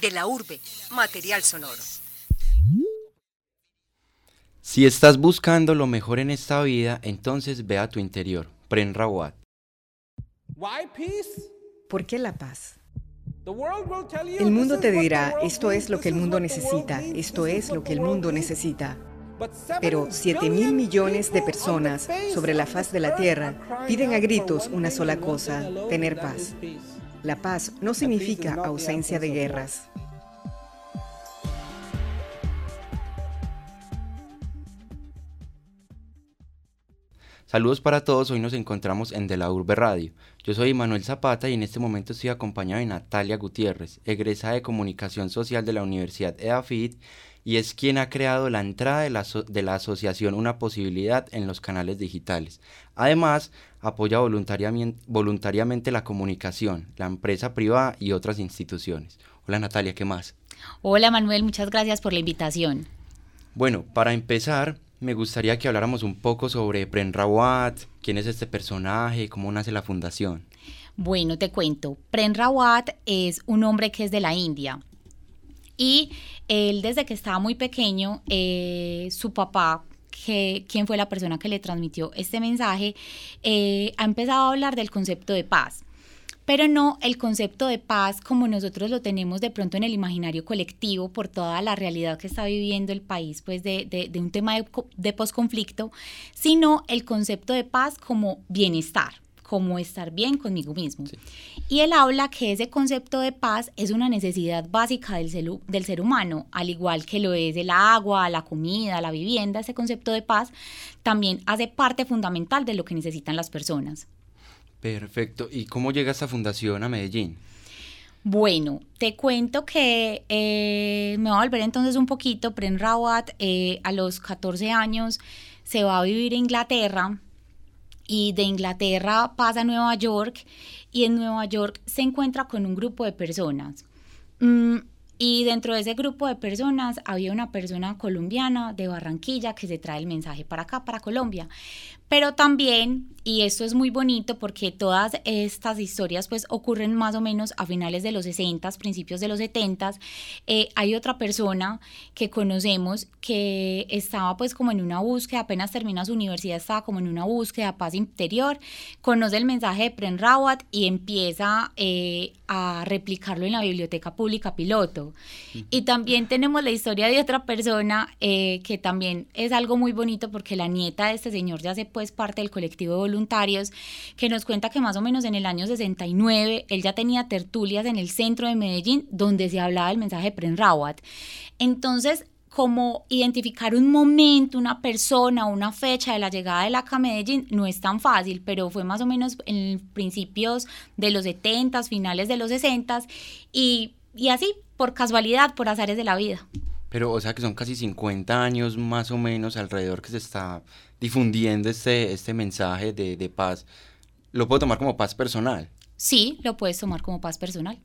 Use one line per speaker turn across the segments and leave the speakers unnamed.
De la urbe, material sonoro.
Si estás buscando lo mejor en esta vida, entonces ve a tu interior. Pren Rawat.
¿Por qué la paz? El mundo te dirá, esto es lo que el mundo necesita, esto es lo que el mundo necesita. Pero 7 mil millones de personas sobre la faz de la Tierra piden a gritos una sola cosa, tener paz. La paz no significa ausencia de guerras.
Saludos para todos, hoy nos encontramos en De la Urbe Radio. Yo soy Manuel Zapata y en este momento estoy acompañado de Natalia Gutiérrez, egresada de Comunicación Social de la Universidad EAFIT y es quien ha creado la entrada de la, de la asociación Una Posibilidad en los canales digitales. Además, apoya voluntariamente, voluntariamente la comunicación, la empresa privada y otras instituciones. Hola Natalia, ¿qué más?
Hola Manuel, muchas gracias por la invitación.
Bueno, para empezar, me gustaría que habláramos un poco sobre Pren Rawat, quién es este personaje, cómo nace la fundación.
Bueno, te cuento. Pren Rawat es un hombre que es de la India. Y él desde que estaba muy pequeño, eh, su papá, que, quien fue la persona que le transmitió este mensaje, eh, ha empezado a hablar del concepto de paz. Pero no el concepto de paz como nosotros lo tenemos de pronto en el imaginario colectivo por toda la realidad que está viviendo el país, pues de, de, un tema de, de posconflicto, sino el concepto de paz como bienestar, como estar bien conmigo mismo. Y él habla que ese concepto de paz es una necesidad básica del ser, del ser humano, al igual que lo es el agua, la comida, la vivienda, ese concepto de paz también hace parte fundamental de lo que necesitan las personas.
Perfecto. ¿Y cómo llega esta fundación a Medellín?
Bueno, te cuento que eh, me voy a volver entonces un poquito. Pren Rawat eh, a los 14 años se va a vivir a Inglaterra y de Inglaterra pasa a Nueva York y en Nueva York se encuentra con un grupo de personas. Mm, y dentro de ese grupo de personas había una persona colombiana de Barranquilla que se trae el mensaje para acá, para Colombia. Pero también, y esto es muy bonito porque todas estas historias pues ocurren más o menos a finales de los 60, principios de los 70, eh, hay otra persona que conocemos que estaba pues como en una búsqueda, apenas termina su universidad, estaba como en una búsqueda, paz interior, conoce el mensaje de Pren Rawat y empieza eh, a replicarlo en la biblioteca pública piloto. Y también tenemos la historia de otra persona eh, que también es algo muy bonito porque la nieta de este señor ya se es parte del colectivo de voluntarios, que nos cuenta que más o menos en el año 69 él ya tenía tertulias en el centro de Medellín donde se hablaba del mensaje de Pren Rawat. Entonces, como identificar un momento, una persona, una fecha de la llegada de la a Medellín no es tan fácil, pero fue más o menos en principios de los 70, finales de los 60 y, y así, por casualidad, por azares de la vida.
Pero, o sea, que son casi 50 años más o menos alrededor que se está difundiendo este, este mensaje de, de paz. ¿Lo puedo tomar como paz personal?
Sí, lo puedes tomar como paz personal.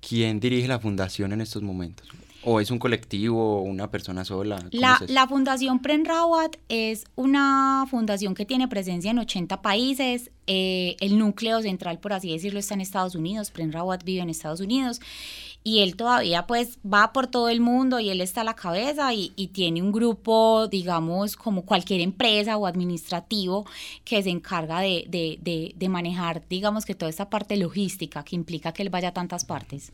¿Quién dirige la fundación en estos momentos? ¿O es un colectivo o una persona sola?
La, la, Fundación Pren Rawat es una fundación que tiene presencia en 80 países. Eh, el núcleo central, por así decirlo, está en Estados Unidos. Pren Rawat vive en Estados Unidos y él todavía pues va por todo el mundo y él está a la cabeza y, tiene un grupo, digamos, como cualquier empresa o administrativo que se encarga de, manejar, digamos, que toda esta parte logística que implica que él vaya a tantas partes.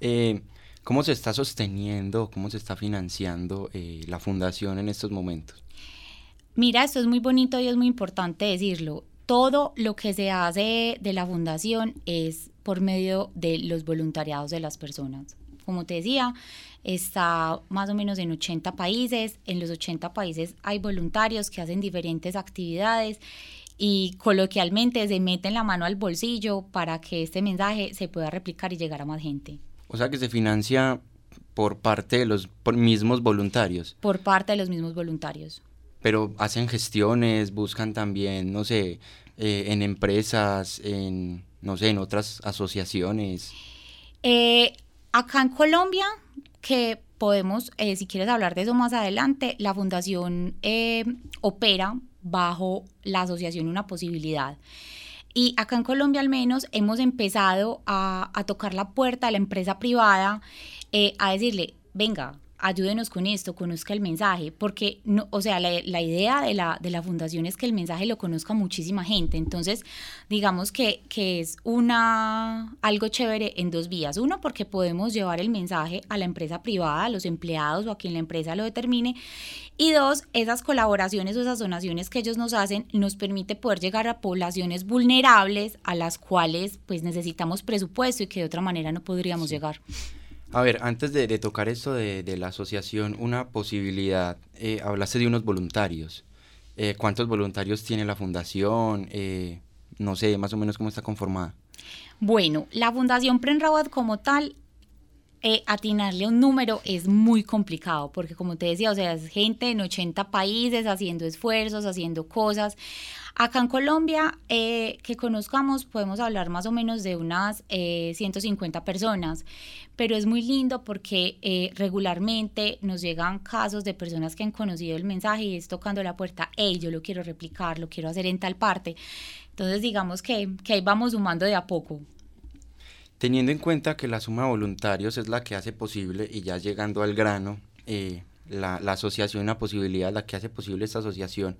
Eh, ¿Cómo se está sosteniendo, cómo se está financiando eh, la fundación en estos momentos?
Mira, esto es muy bonito y es muy importante decirlo. Todo lo que se hace de la fundación es por medio de los voluntariados de las personas. Como te decía, está más o menos en 80 países. En los 80 países hay voluntarios que hacen diferentes actividades y coloquialmente se meten la mano al bolsillo para que este mensaje se pueda replicar y llegar a más gente.
O sea que se financia por parte de los mismos voluntarios.
Por parte de los mismos voluntarios.
Pero hacen gestiones, buscan también, no sé, eh, en empresas, en no sé, en otras asociaciones?
Eh, acá en Colombia, que podemos, eh, si quieres hablar de eso más adelante, la fundación eh, opera bajo la asociación Una Posibilidad. Y acá en Colombia al menos hemos empezado a, tocar la puerta a la empresa privada, a decirle, venga, ayúdenos con esto, conozca el mensaje, porque, no, o sea, la, idea de la, de la, fundación es que el mensaje lo conozca muchísima gente, entonces, digamos que, que, es una, algo chévere en dos vías, uno, porque podemos llevar el mensaje a la empresa privada, a los empleados o a quien la empresa lo determine, y dos, esas colaboraciones o esas donaciones que ellos nos hacen nos permite poder llegar a poblaciones vulnerables a las cuales pues necesitamos presupuesto y que de otra manera no podríamos llegar.
A ver, antes de, tocar esto de, la asociación, una posibilidad, eh, hablaste de unos voluntarios. Eh, ¿Cuántos voluntarios tiene la fundación? Eh, no sé, más o menos cómo está conformada.
Bueno, la Fundación Prenrabat como tal, atinarle un número es muy complicado, porque como te decía, o sea, es gente en 80 países haciendo esfuerzos, haciendo cosas. Acá en Colombia, eh, que conozcamos, podemos hablar más o menos de unas 150 eh, personas, pero es muy lindo porque eh, regularmente nos llegan casos de personas que han conocido el mensaje y es tocando la puerta, hey, yo lo quiero replicar, lo quiero hacer en tal parte. Entonces, digamos que, que ahí vamos sumando de a poco.
Teniendo en cuenta que la suma de voluntarios es la que hace posible, y ya llegando al grano, la, la asociación, la posibilidad, la que hace posible esta asociación,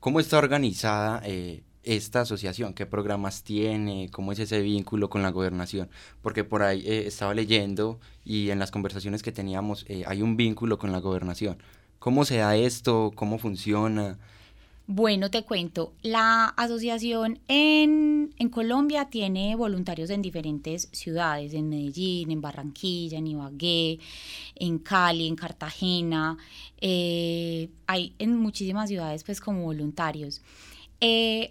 ¿Cómo está organizada eh, esta asociación? ¿Qué programas tiene? ¿Cómo es ese vínculo con la gobernación? Porque por ahí eh, estaba leyendo y en las conversaciones que teníamos eh, hay un vínculo con la gobernación. ¿Cómo se da esto? ¿Cómo funciona?
Bueno, te cuento, la asociación en, en, Colombia tiene voluntarios en diferentes ciudades, en Medellín, en Barranquilla, en Ibagué, en Cali, en Cartagena, eh, hay en muchísimas ciudades pues como voluntarios. Eh,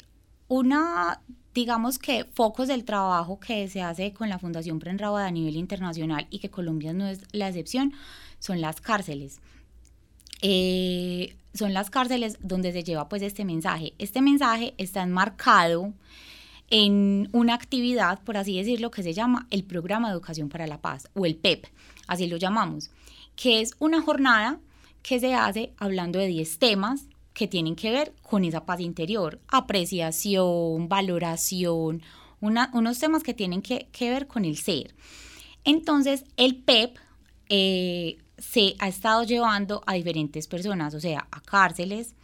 una, digamos que focos del trabajo que se hace con la Fundación Prenrabada a nivel internacional y que Colombia no es la excepción, son las cárceles. Eh, son las cárceles donde se lleva pues este mensaje. Este mensaje está enmarcado en una actividad, por así decirlo, que se llama el Programa de Educación para la Paz o el PEP, así lo llamamos, que es una jornada que se hace hablando de 10 temas que tienen que ver con esa paz interior, apreciación, valoración, unos temas que tienen que, ver con el ser. Entonces, el PEP eh, se ha estado llevando a diferentes personas, o sea, a cárceles,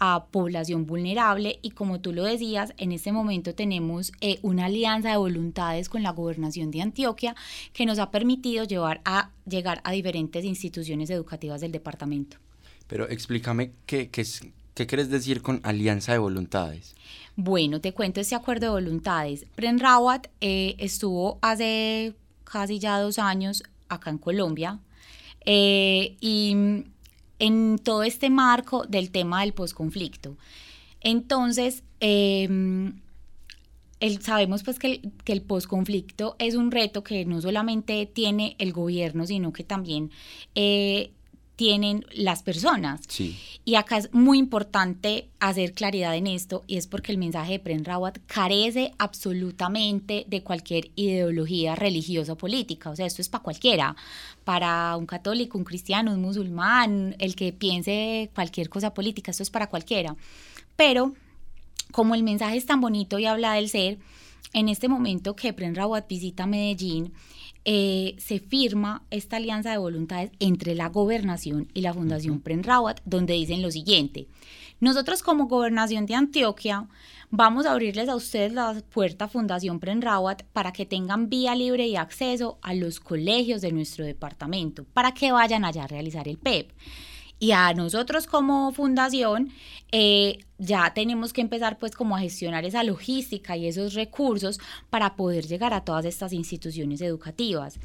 a población vulnerable y como tú lo decías, en este momento tenemos eh, una alianza de voluntades con la gobernación de Antioquia que nos ha permitido llevar a, llegar a diferentes instituciones educativas del departamento.
Pero explícame qué, qué, qué quieres decir con alianza de voluntades.
Bueno, te cuento este acuerdo de voluntades. Pren Rawat eh, estuvo hace casi ya dos años acá en Colombia, eh, y en todo este marco del tema del posconflicto. Entonces, em, sabemos pues que el, que el posconflicto es un reto que no solamente tiene el gobierno, sino que también eh, tienen las personas. Y acá es muy importante hacer claridad en esto y es porque el mensaje de Pren Rawat carece absolutamente de cualquier ideología religiosa o política. O sea, esto es para cualquiera, para un católico, un cristiano, un musulmán, el que piense cualquier cosa política, esto es para cualquiera. Pero como el mensaje es tan bonito y habla del ser, en este momento que Pren Rawat visita Medellín, eh, se firma esta alianza de voluntades entre la gobernación y la Fundación Pren Rawat, donde dicen lo siguiente. Nosotros como gobernación de Antioquia vamos a abrirles a ustedes la puerta Fundación Pren Rawat para que tengan vía libre y acceso a los colegios de nuestro departamento, para que vayan allá a realizar el PEP. Y a nosotros como fundación eh, ya tenemos que empezar pues como a gestionar esa logística y esos recursos para poder llegar a todas estas instituciones educativas.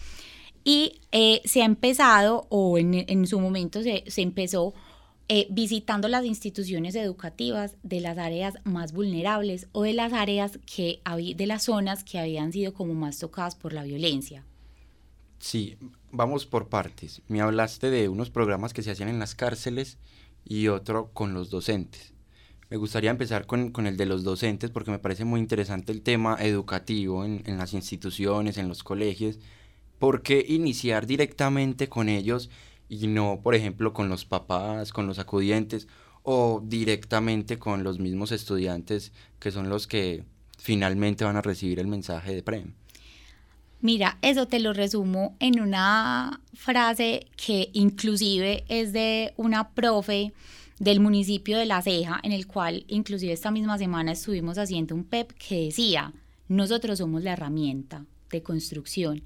Y eh, se ha empezado, o en, su momento se, empezó eh, visitando las instituciones educativas de las áreas más vulnerables o de las áreas que de las zonas que habían sido como más tocadas por la violencia.
Sí, vamos por partes. Me hablaste de unos programas que se hacían en las cárceles y otro con los docentes. Me gustaría empezar con, el de los docentes porque me parece muy interesante el tema educativo en, en las instituciones, en los colegios. ¿Por qué iniciar directamente con ellos y no, por ejemplo, con los papás, con los acudientes o directamente con los mismos estudiantes que son los que finalmente van a recibir el mensaje de PREM?
Mira, eso te lo resumo en una frase que inclusive es de una profe del municipio de La Ceja, en el cual inclusive esta misma semana estuvimos haciendo un PEP que decía, nosotros somos la herramienta de construcción.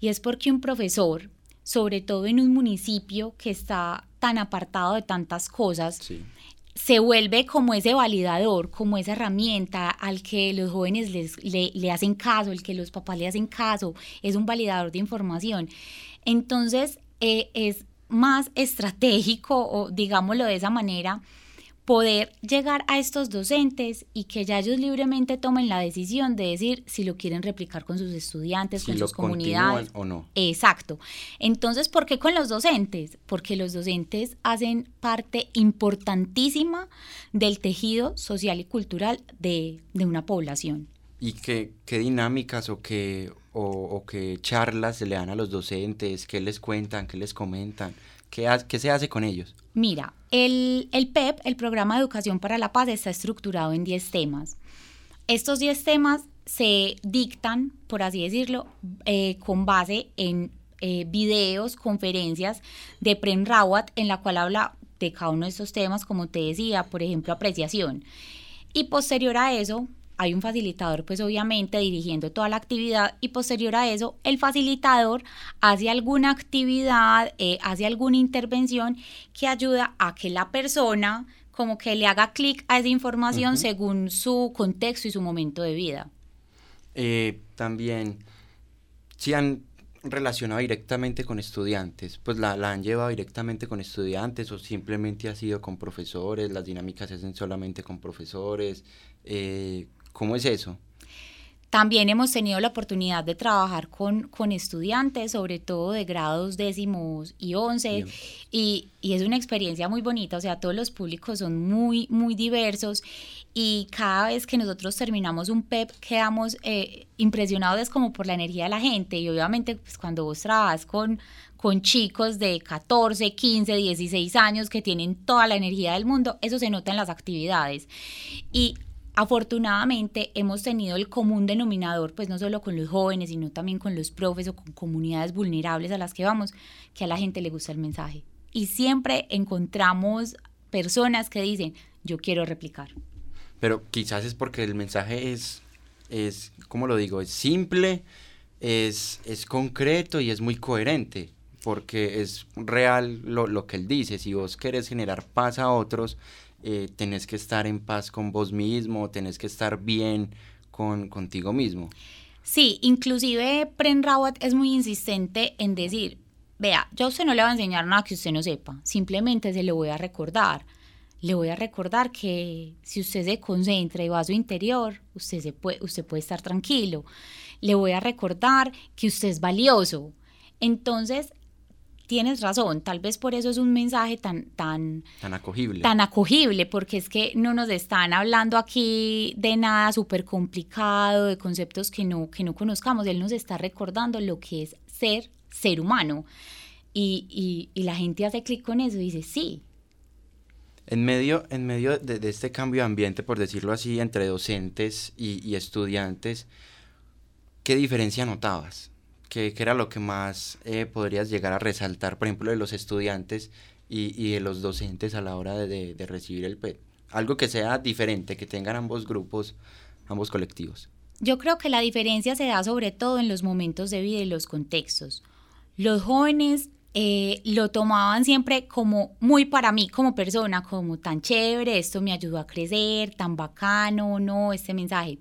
Y es porque un profesor, sobre todo en un municipio que está tan apartado de tantas cosas, se vuelve como ese validador, como esa herramienta al que los jóvenes les, le, hacen caso, el que los papás le hacen caso, es un validador de información. Entonces, eh, es más estratégico, o digámoslo de esa manera, poder llegar a estos docentes y que ya ellos libremente tomen la decisión de decir si lo quieren replicar con sus estudiantes, con sus comunidades
o no.
Exacto. Entonces, ¿por qué con los docentes? Porque los docentes hacen parte importantísima del tejido social y cultural de, una población.
¿Y qué, qué dinámicas o qué, o, qué charlas se le dan a los docentes? ¿Qué les cuentan? ¿Qué les comentan? ¿Qué, se hace con ellos?
Mira, el, PEP, el Programa de Educación para la Paz, está estructurado en 10 temas. Estos 10 temas se dictan, por así decirlo, eh, con base en eh, videos, conferencias de Prem Rawat, en la cual habla de cada uno de estos temas, como te decía, por ejemplo, apreciación. Y posterior a eso, hay un facilitador pues obviamente dirigiendo toda la actividad y posterior a eso el facilitador hace alguna actividad, eh, hace alguna intervención que ayuda a que la persona como que le haga clic a esa información según su contexto y su momento de vida.
Eh, también, si han relacionado directamente con estudiantes, pues la, la, han llevado directamente con estudiantes o simplemente ha sido con profesores, las dinámicas se hacen solamente con profesores, eh, ¿Cómo es eso?
También hemos tenido la oportunidad de trabajar con, con estudiantes, sobre todo de grados décimos y once, y, y, es una experiencia muy bonita, o sea, todos los públicos son muy, muy diversos y cada vez que nosotros terminamos un PEP quedamos eh, impresionados como por la energía de la gente y obviamente pues, cuando vos trabajas con, con chicos de 14, 15, 16 años que tienen toda la energía del mundo, eso se nota en las actividades. Y Afortunadamente hemos tenido el común denominador, pues no solo con los jóvenes, sino también con los profes o con comunidades vulnerables a las que vamos, que a la gente le gusta el mensaje. Y siempre encontramos personas que dicen, yo quiero replicar.
Pero quizás es porque el mensaje es, es ¿cómo lo digo? Es simple, es, es concreto y es muy coherente, porque es real lo, lo que él dice. Si vos querés generar paz a otros, eh, tenés que estar en paz con vos mismo, tenés que estar bien con, contigo mismo.
Sí, inclusive Pren Rawat es muy insistente en decir, vea, yo a usted no le voy a enseñar nada que usted no sepa, simplemente se lo voy a recordar. Le voy a recordar que si usted se concentra y va a su interior, usted, se puede, usted puede estar tranquilo. Le voy a recordar que usted es valioso. Entonces, tienes razón, tal vez por eso es un mensaje tan, tan,
tan acogible.
Tan acogible, porque es que no nos están hablando aquí de nada súper complicado, de conceptos que no, que no conozcamos. Él nos está recordando lo que es ser ser humano. Y, la gente hace clic con eso y dice, sí.
En medio, en medio de, este cambio de ambiente, por decirlo así, entre docentes y, y estudiantes, ¿qué diferencia notabas? ¿Qué, era lo que más eh, podrías llegar a resaltar, por ejemplo, de los estudiantes y, de los docentes a la hora de, recibir el PET? Algo que sea diferente, que tengan ambos grupos, ambos colectivos.
Yo creo que la diferencia se da sobre todo en los momentos de vida y los contextos. Los jóvenes eh, lo tomaban siempre como muy para mí como persona, como tan chévere, esto me ayudó a crecer, tan bacano, no, este mensaje.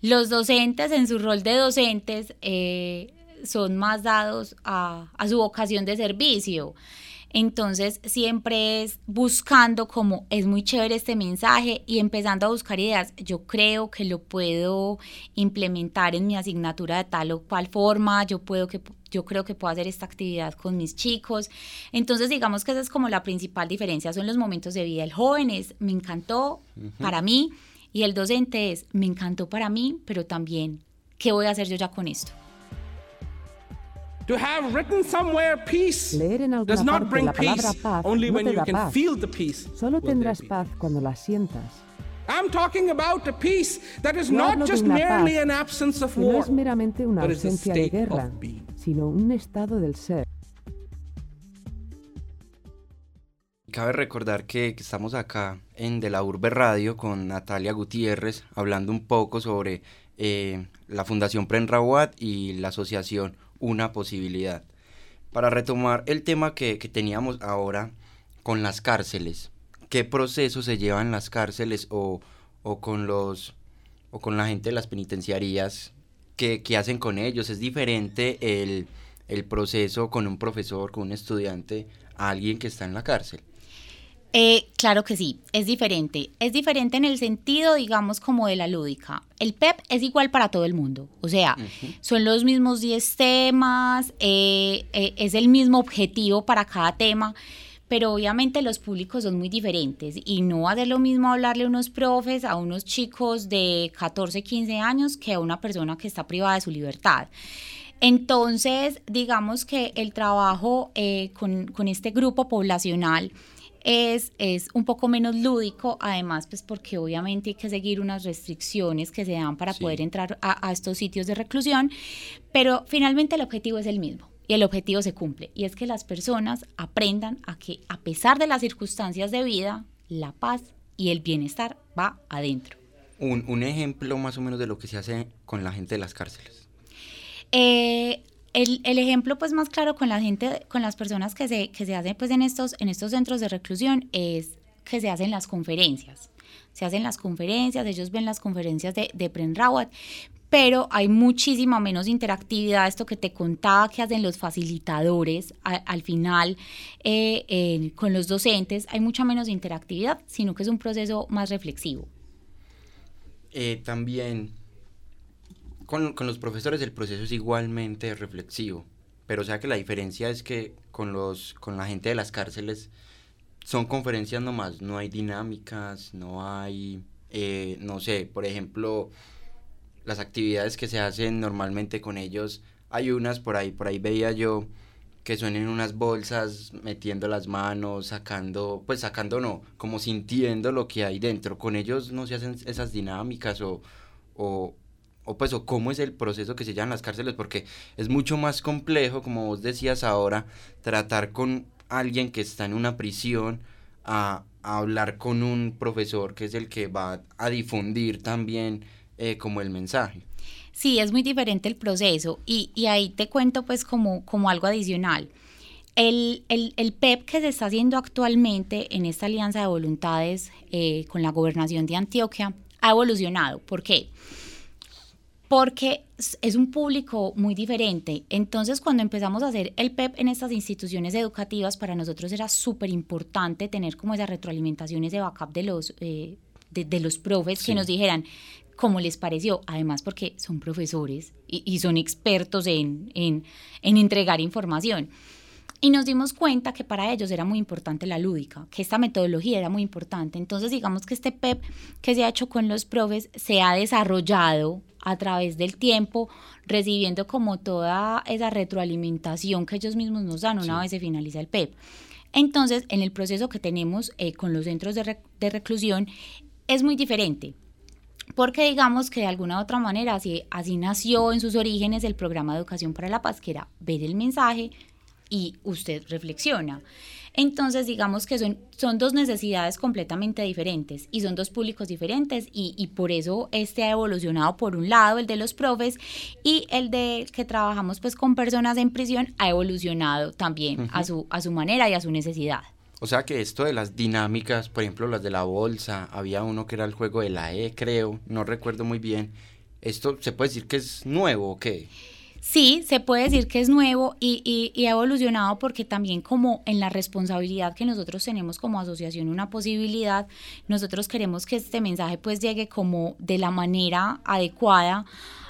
Los docentes en su rol de docentes eh, son más dados a, su vocación de servicio. Entonces siempre es buscando como es muy chévere este mensaje y empezando a buscar ideas. Yo creo que lo puedo implementar en mi asignatura de tal o cual forma. Yo puedo que yo creo que puedo hacer esta actividad con mis chicos. Entonces digamos que esa es como la principal diferencia. Son los momentos de vida. El joven es me encantó para mí y el docente es me encantó para mí, pero también qué voy a hacer yo ya con esto.
To have written somewhere peace Leer en alguna does not bring la palabra peace, paz only no when te you da can paz. feel the peace. Solo tendrás paz cuando la sientas. I'm talking about a peace that is not just merely an absence of war,
no es meramente una ausencia de guerra, sino un estado del ser.
Cabe recordar que, estamos acá en De la Urbe Radio con Natalia Gutiérrez hablando un poco sobre eh, la Fundación Prenrawat y la asociación Una Posibilidad. Para retomar el tema que, teníamos ahora con las cárceles, ¿qué proceso se lleva en las cárceles o, con los o con la gente de las penitenciarías? ¿Qué, hacen con ellos? ¿Es diferente el, el proceso con un profesor, con un estudiante, a alguien que está en la cárcel?
Eh, claro que sí, es diferente. Es diferente en el sentido, digamos, como de la lúdica. El PEP es igual para todo el mundo. O sea, son los mismos 10 temas, eh, eh, es el mismo objetivo para cada tema, pero obviamente los públicos son muy diferentes y no ser lo mismo hablarle a unos profes, a unos chicos de 14, 15 años que a una persona que está privada de su libertad. Entonces, digamos que el trabajo con, con este grupo poblacional, es, es un poco menos lúdico, además pues porque obviamente hay que seguir unas restricciones que se dan para poder entrar a, estos sitios de reclusión, pero finalmente el objetivo es el mismo y el objetivo se cumple y es que las personas aprendan a que a pesar de las circunstancias de vida, la paz y el bienestar va adentro.
Un, un ejemplo más o menos de lo que se hace con la gente de las cárceles.
Eh, el, el, ejemplo pues más claro con la gente, con las personas que se, que se hacen pues en estos, en estos centros de reclusión es que se hacen las conferencias. Se hacen las conferencias, ellos ven las conferencias de, de Prenrawat, pero hay muchísima menos interactividad, esto que te contaba que hacen los facilitadores al final eh, con los docentes, hay mucha menos interactividad, sino que es un proceso más reflexivo.
Eh, también con, los profesores el proceso es igualmente reflexivo, pero o sea que la diferencia es que con, los, con la gente de las cárceles son conferencias nomás, no hay dinámicas, no hay, eh, no sé, por ejemplo, las actividades que se hacen normalmente con ellos, hay unas por ahí, por ahí veía yo que son en unas bolsas metiendo las manos, sacando, pues sacando no, como sintiendo lo que hay dentro. Con ellos no se hacen esas dinámicas o, o, o pues o cómo es el proceso que se lleva en las cárceles, porque es mucho más complejo, como vos decías ahora, tratar con alguien que está en una prisión a, hablar con un profesor que es el que va a difundir también eh, como el mensaje.
Sí, es muy diferente el proceso y, ahí te cuento pues como, como algo adicional. El, el, PEP que se está haciendo actualmente en esta alianza de voluntades eh, con la gobernación de Antioquia ha evolucionado. ¿Por qué? Es un público muy diferente. Entonces, cuando empezamos a hacer el PEP en estas instituciones educativas, para nosotros era súper importante tener como esas retroalimentaciones de backup de los, eh, de, los profes que nos dijeran cómo les pareció. Además, porque son profesores y, son expertos en, en, en entregar información. Y nos dimos cuenta que para ellos era muy importante la lúdica, que esta metodología era muy importante. Entonces, digamos que este PEP que se ha hecho con los profes se ha desarrollado a través del tiempo, recibiendo como toda esa retroalimentación que ellos mismos nos dan una vez se finaliza el PEP. Entonces, en el proceso que tenemos eh, con los centros de, de reclusión, es muy diferente. Porque digamos que de alguna u otra manera así, así nació en sus orígenes el programa de educación para la paz, que era ver el mensaje, y usted reflexiona. Entonces, digamos que son, son dos necesidades completamente diferentes y son dos públicos diferentes y, por eso este ha evolucionado por un lado, el de los profes, y el de que trabajamos pues con personas en prisión ha evolucionado también a, su, a su manera y a su necesidad.
O sea que esto de las dinámicas, por ejemplo las de la bolsa, había uno que era el juego de la E, creo, no recuerdo muy bien. ¿Esto se puede decir que es nuevo o qué?
Sí, se puede decir que es nuevo y, ha evolucionado porque también como en la responsabilidad que nosotros tenemos como asociación una posibilidad, nosotros queremos que este mensaje pues llegue como de la manera adecuada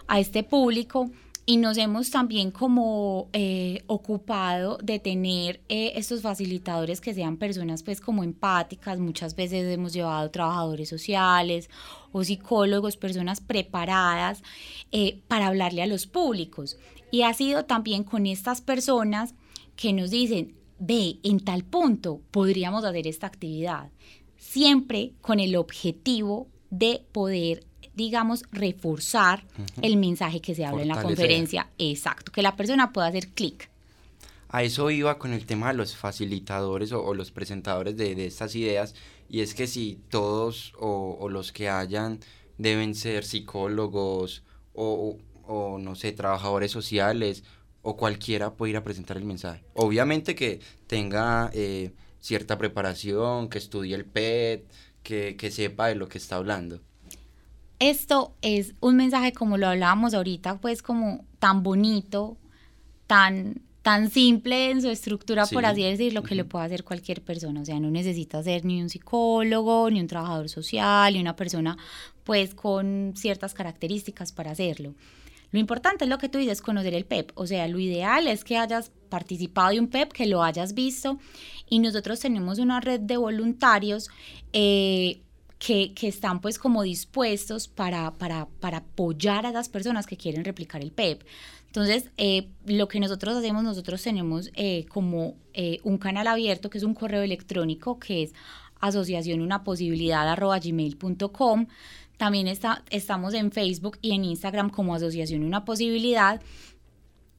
a este público y nos hemos también como eh, ocupado de tener eh, estos facilitadores que sean personas pues como empáticas, muchas veces hemos llevado trabajadores sociales o psicólogos, personas preparadas eh, para hablarle a los públicos. Y ha sido también con estas personas que nos dicen, ve, en tal punto podríamos hacer esta actividad, siempre con el objetivo de poder digamos, reforzar el mensaje que se habla en la conferencia. Exacto, que la persona pueda hacer clic.
A eso iba con el tema de los facilitadores o, los presentadores de, estas ideas, y es que si todos o, los que hayan deben ser psicólogos o, no sé, trabajadores sociales o cualquiera puede ir a presentar el mensaje. Obviamente que tenga eh, cierta preparación, que estudie el PET, que, que sepa de lo que está hablando
esto es un mensaje como lo hablábamos ahorita, pues como tan bonito, tan, tan simple en su estructura, por así decirlo, que lo puede hacer cualquier persona. O sea, no necesita ser ni un psicólogo, ni un trabajador social, ni una persona pues con ciertas características para hacerlo. Lo importante es lo que tú dices, conocer el PEP. O sea, lo ideal es que hayas participado de un PEP, que lo hayas visto. Y nosotros tenemos una red de voluntarios eh, que, están pues como dispuestos para, para, para, apoyar a las personas que quieren replicar el PEP. Entonces, eh, lo que nosotros hacemos, nosotros tenemos eh, como eh, un canal abierto, que es un correo electrónico, que es asociación una posibilidad gmail.com. También está, estamos en Facebook y en Instagram como asociación una posibilidad.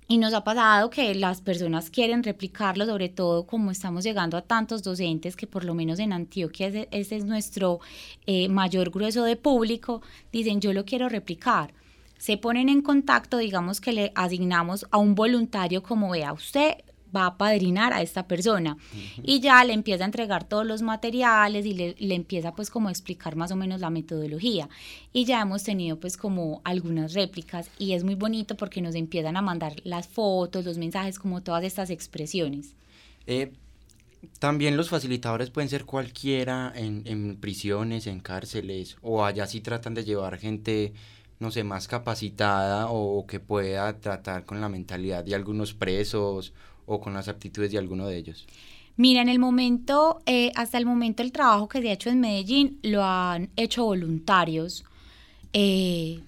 Y nos ha pasado que las personas quieren replicarlo, sobre todo como estamos llegando a tantos docentes que por lo menos en Antioquia ese, es nuestro eh, mayor grueso de público, dicen yo lo quiero replicar. Se ponen en contacto, digamos que le asignamos a un voluntario como vea usted, va a padrinar a esta persona. Y ya le empieza a entregar todos los materiales y le, le, empieza pues como a explicar más o menos la metodología. Y ya hemos tenido pues como algunas réplicas y es muy bonito porque nos empiezan a mandar las fotos, los mensajes, como todas estas expresiones.
Eh, también los facilitadores pueden ser cualquiera en, en prisiones, en cárceles o allá sí tratan de llevar gente no sé, más capacitada o que pueda tratar con la mentalidad de algunos presos o con las aptitudes de alguno de ellos?
Mira, en el momento, eh, hasta el momento el trabajo que se ha hecho en Medellín lo han hecho voluntarios. Eh,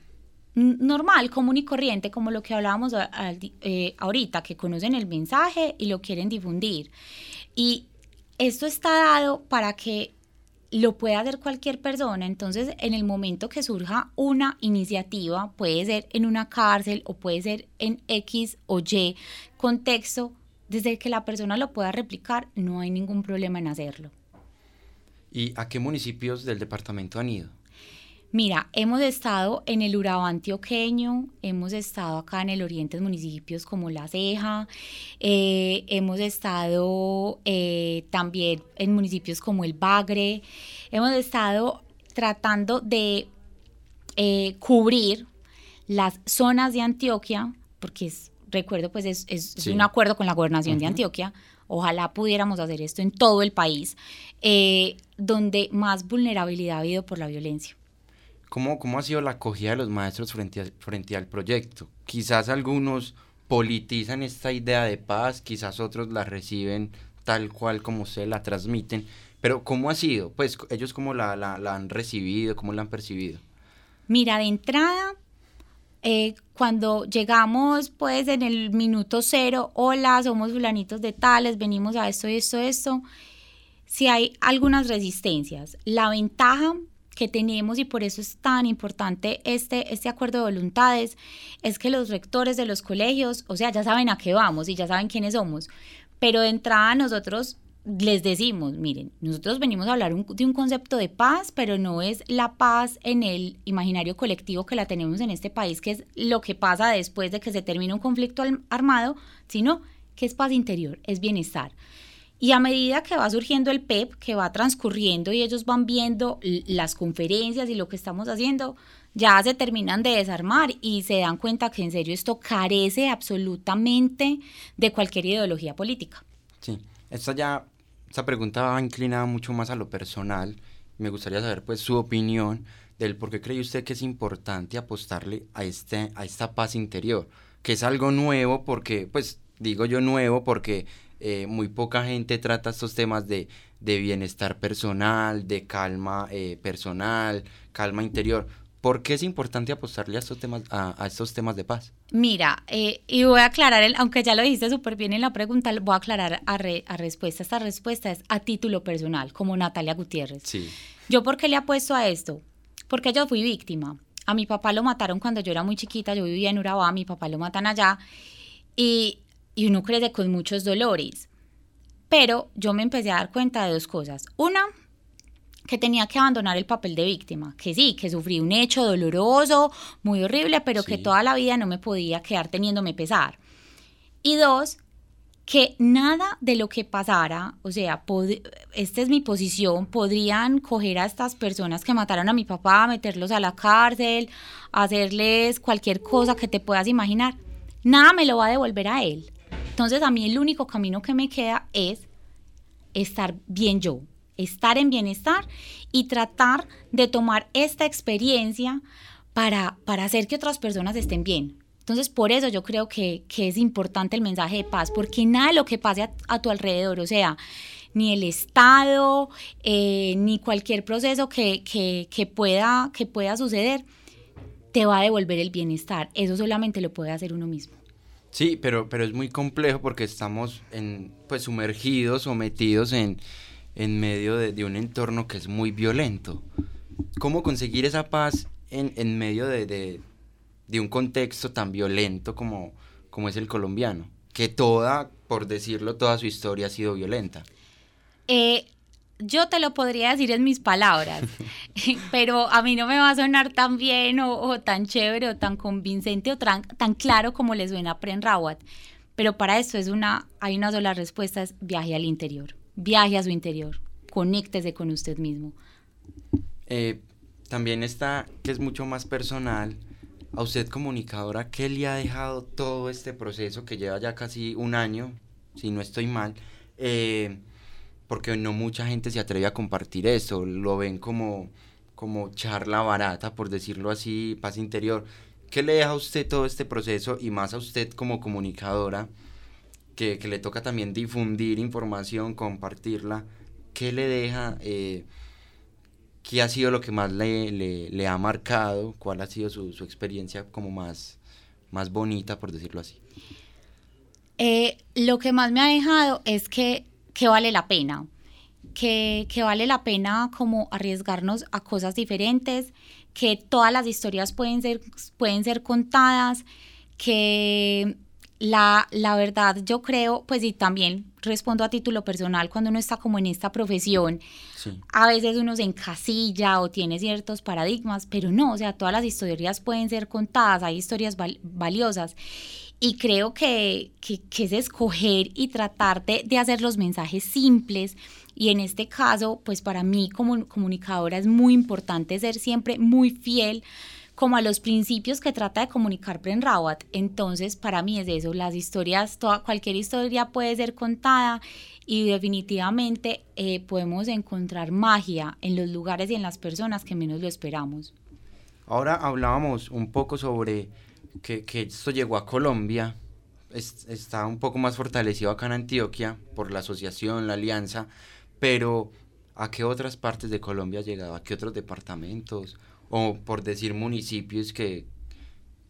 normal, común y corriente, como lo que hablábamos eh, ahorita, que conocen el mensaje y lo quieren difundir. Y esto está dado para que lo pueda hacer cualquier persona. Entonces, en el momento que surja una iniciativa, puede ser en una cárcel o puede ser en X o Y contexto, desde que la persona lo pueda replicar, no hay ningún problema en hacerlo.
¿Y a qué municipios del departamento han ido?
Mira, hemos estado en el Urabá antioqueño, hemos estado acá en el oriente municipios como La Ceja, eh, hemos estado eh, también en municipios como El Bagre, hemos estado tratando de eh, cubrir las zonas de Antioquia, porque es recuerdo, pues es, un acuerdo con la gobernación de Antioquia. Ojalá pudiéramos hacer esto en todo el país, eh, donde más vulnerabilidad ha habido por la violencia.
¿Cómo, ¿Cómo ha sido la acogida de los maestros frente, frente al proyecto? Quizás algunos politizan esta idea de paz, quizás otros la reciben tal cual como se la transmiten, pero ¿cómo ha sido? Pues ellos cómo la, la, la han recibido, cómo la han percibido.
Mira, de entrada, eh, cuando llegamos pues en el minuto cero, hola, somos fulanitos de tales, venimos a esto, esto, esto, si hay algunas resistencias. La ventaja que tenemos y por eso es tan importante este, este acuerdo de voluntades es que los rectores de los colegios, o sea, ya saben a qué vamos y ya saben quiénes somos, pero de entrada nosotros les decimos, miren, nosotros venimos a hablar de un concepto de paz, pero no es la paz en el imaginario colectivo que la tenemos en este país, que es lo que pasa después de que se termina un conflicto armado, sino que es paz interior, es bienestar. Y a medida que va surgiendo el PEP, que va transcurriendo y ellos van viendo las conferencias y lo que estamos haciendo, ya se terminan de desarmar y se dan cuenta que en serio esto carece absolutamente de cualquier ideología política.
Sí, esta ya esta pregunta va inclinada mucho más a lo personal. Me gustaría saber pues su opinión del por qué cree usted que es importante apostarle a, este, a esta paz interior, que es algo nuevo porque, pues digo yo nuevo porque eh, muy poca gente trata estos temas de, de bienestar personal, de calma eh, personal, calma interior. ¿Por qué es importante apostarle a estos temas, a, estos temas de paz?
Mira, eh, y voy a aclarar, el, aunque ya lo dijiste súper bien en la pregunta, voy a aclarar a, a, respuesta. Esta respuesta es a título personal, como Natalia Gutiérrez.
Sí.
¿Yo por qué le apuesto a esto? porque yo fui víctima. A mi papá lo mataron cuando yo era muy chiquita, yo vivía en Urabá, mi papá lo matan allá y, y uno crece con muchos dolores. Pero yo me empecé a dar cuenta de dos cosas. Una, que tenía que abandonar el papel de víctima, que sí, que sufrí un hecho doloroso, muy horrible, pero que toda la vida no me podía quedar teniéndome pesar. Y dos, que nada de lo que pasara, o sea, esta es mi posición, podrían coger a estas personas que mataron a mi papá, meterlos a la cárcel, hacerles cualquier cosa que te puedas imaginar, nada me lo va a devolver a él. Entonces a mí el único camino que me queda es estar bien yo, estar en bienestar y tratar de tomar esta experiencia para, para hacer que otras personas estén bien. Entonces, por eso yo creo que, que es importante el mensaje de paz, porque nada de lo que pase a, tu alrededor, o sea, ni el Estado, eh, ni cualquier proceso que, que, pueda, que pueda suceder, te va a devolver el bienestar. Eso solamente lo puede hacer uno mismo.
Sí, pero, pero es muy complejo porque estamos en, pues, sumergidos o metidos en, en medio de, un entorno que es muy violento. ¿Cómo conseguir esa paz en, en medio de, de, un contexto tan violento como, como es el colombiano? Que toda, por decirlo, toda su historia ha sido violenta.
Eh, yo te lo podría decir en mis palabras, pero a mí no me va a sonar tan bien o, tan chévere o tan convincente o tan, tan claro como le suena a Pren Rawat. Pero para esto es una, hay una sola respuesta, es viaje al interior viaje a su interior, conéctese con usted mismo.
Eh, también está, que es mucho más personal, a usted comunicadora, ¿qué le ha dejado todo este proceso que lleva ya casi un año, si no estoy mal? Eh, porque no mucha gente se atreve a compartir eso, lo ven como, como charla barata, por decirlo así, paz interior. ¿Qué le deja a usted todo este proceso y más a usted como comunicadora? Que, le toca también difundir información, compartirla, ¿qué le deja? Eh, ¿Qué ha sido lo que más le, le, ha marcado? ¿Cuál ha sido su, experiencia como más, más bonita, por decirlo así?
Eh, lo que más me ha dejado es que, que vale la pena, que, que, vale la pena como arriesgarnos a cosas diferentes, que todas las historias pueden ser, pueden ser contadas, que la, la verdad, yo creo, pues y también respondo a título personal, cuando uno está como en esta profesión, a veces uno se encasilla o tiene ciertos paradigmas, pero no, o sea, todas las historias pueden ser contadas, hay historias valiosas. Y creo que, que, es escoger y tratar de, de, hacer los mensajes simples. Y en este caso, pues para mí como comunicadora es muy importante ser siempre muy fiel como a los principios que trata de comunicar Bren Rawat. Entonces, para mí es eso, las historias, toda, cualquier historia puede ser contada y definitivamente eh, podemos encontrar magia en los lugares y en las personas que menos lo esperamos.
Ahora hablábamos un poco sobre que, que esto llegó a Colombia, está un poco más fortalecido acá en Antioquia por la asociación, la alianza, pero ¿a qué otras partes de Colombia ha llegado? ¿A qué otros departamentos? O por decir municipios que,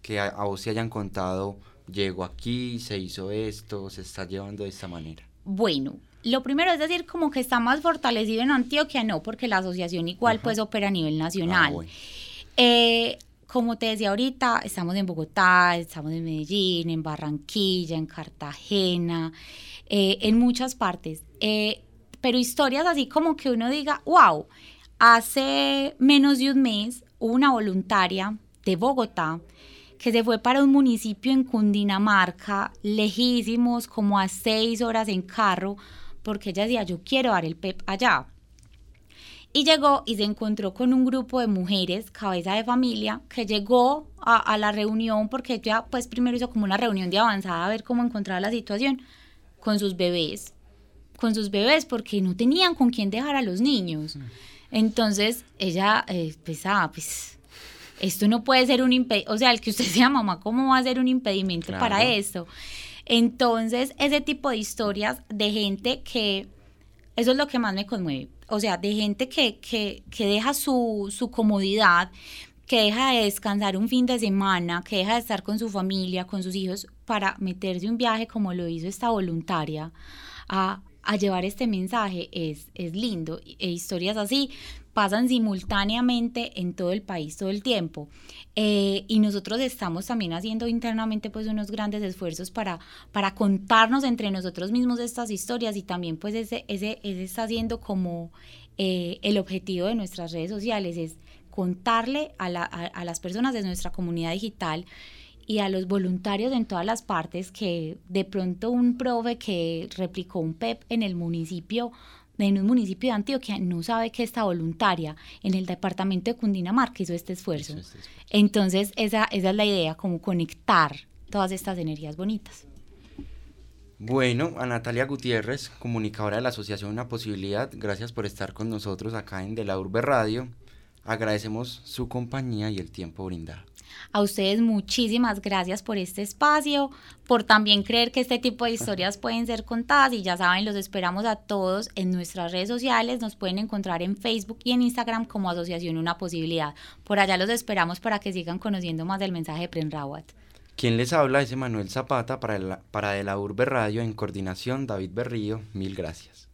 que a, vos se hayan contado, llegó aquí, se hizo esto, se está llevando de esta manera?
Bueno, lo primero es decir como que está más fortalecido en Antioquia, no, porque la asociación igual pues opera a nivel nacional. Ah, eh, como te decía ahorita, estamos en Bogotá, estamos en Medellín, en Barranquilla, en Cartagena, eh, en muchas partes. Eh, pero historias así como que uno diga, wow, hace menos de un mes una voluntaria de Bogotá que se fue para un municipio en Cundinamarca, lejísimos, como a seis horas en carro, porque ella decía, yo quiero dar el PEP allá. Y llegó y se encontró con un grupo de mujeres, cabeza de familia, que llegó a, la reunión, porque ella pues primero hizo como una reunión de avanzada a ver cómo encontraba la situación, con sus bebés, con sus bebés, porque no tenían con quién dejar a los niños. Mm. Entonces ella eh, pensaba, pues esto no puede ser un impedimento, o sea, el que usted sea mamá, ¿cómo va a ser un impedimento para esto? Entonces, ese tipo de historias de gente que, eso es lo que más me conmueve, o sea, de gente que, que, que deja su, su comodidad, que deja de descansar un fin de semana, que deja de estar con su familia, con sus hijos, para meterse un viaje como lo hizo esta voluntaria a, a llevar este mensaje es, es lindo. E historias así, pasan simultáneamente en todo el país todo el tiempo. Eh, y nosotros estamos también haciendo internamente pues unos grandes esfuerzos para, para contarnos entre nosotros mismos estas historias y también pues ese, ese, está siendo como eh, el objetivo de nuestras redes sociales, es contarle a, la, a las personas de nuestra comunidad digital y a los voluntarios en todas las partes que de pronto un profe que replicó un PEP en el municipio en un municipio de Antioquia no sabe que esta voluntaria en el departamento de Cundinamarca hizo este esfuerzo. este esfuerzo. Entonces, esa, esa es la idea, como conectar todas estas energías bonitas.
Bueno, a Natalia Gutiérrez, comunicadora de la Asociación Una Posibilidad, gracias por estar con nosotros acá en De la Urbe Radio. Agradecemos su compañía y el tiempo brindado.
A ustedes muchísimas gracias por este espacio, por también creer que este tipo de historias pueden ser contadas y ya saben, los esperamos a todos en nuestras redes sociales, nos pueden encontrar en Facebook y en Instagram como Asociación Una Posibilidad. Por allá los esperamos para que sigan conociendo más del mensaje de Prenrawat.
Quien les habla es Emanuel Zapata para, para De la Urbe Radio en coordinación David Berrío. Mil gracias.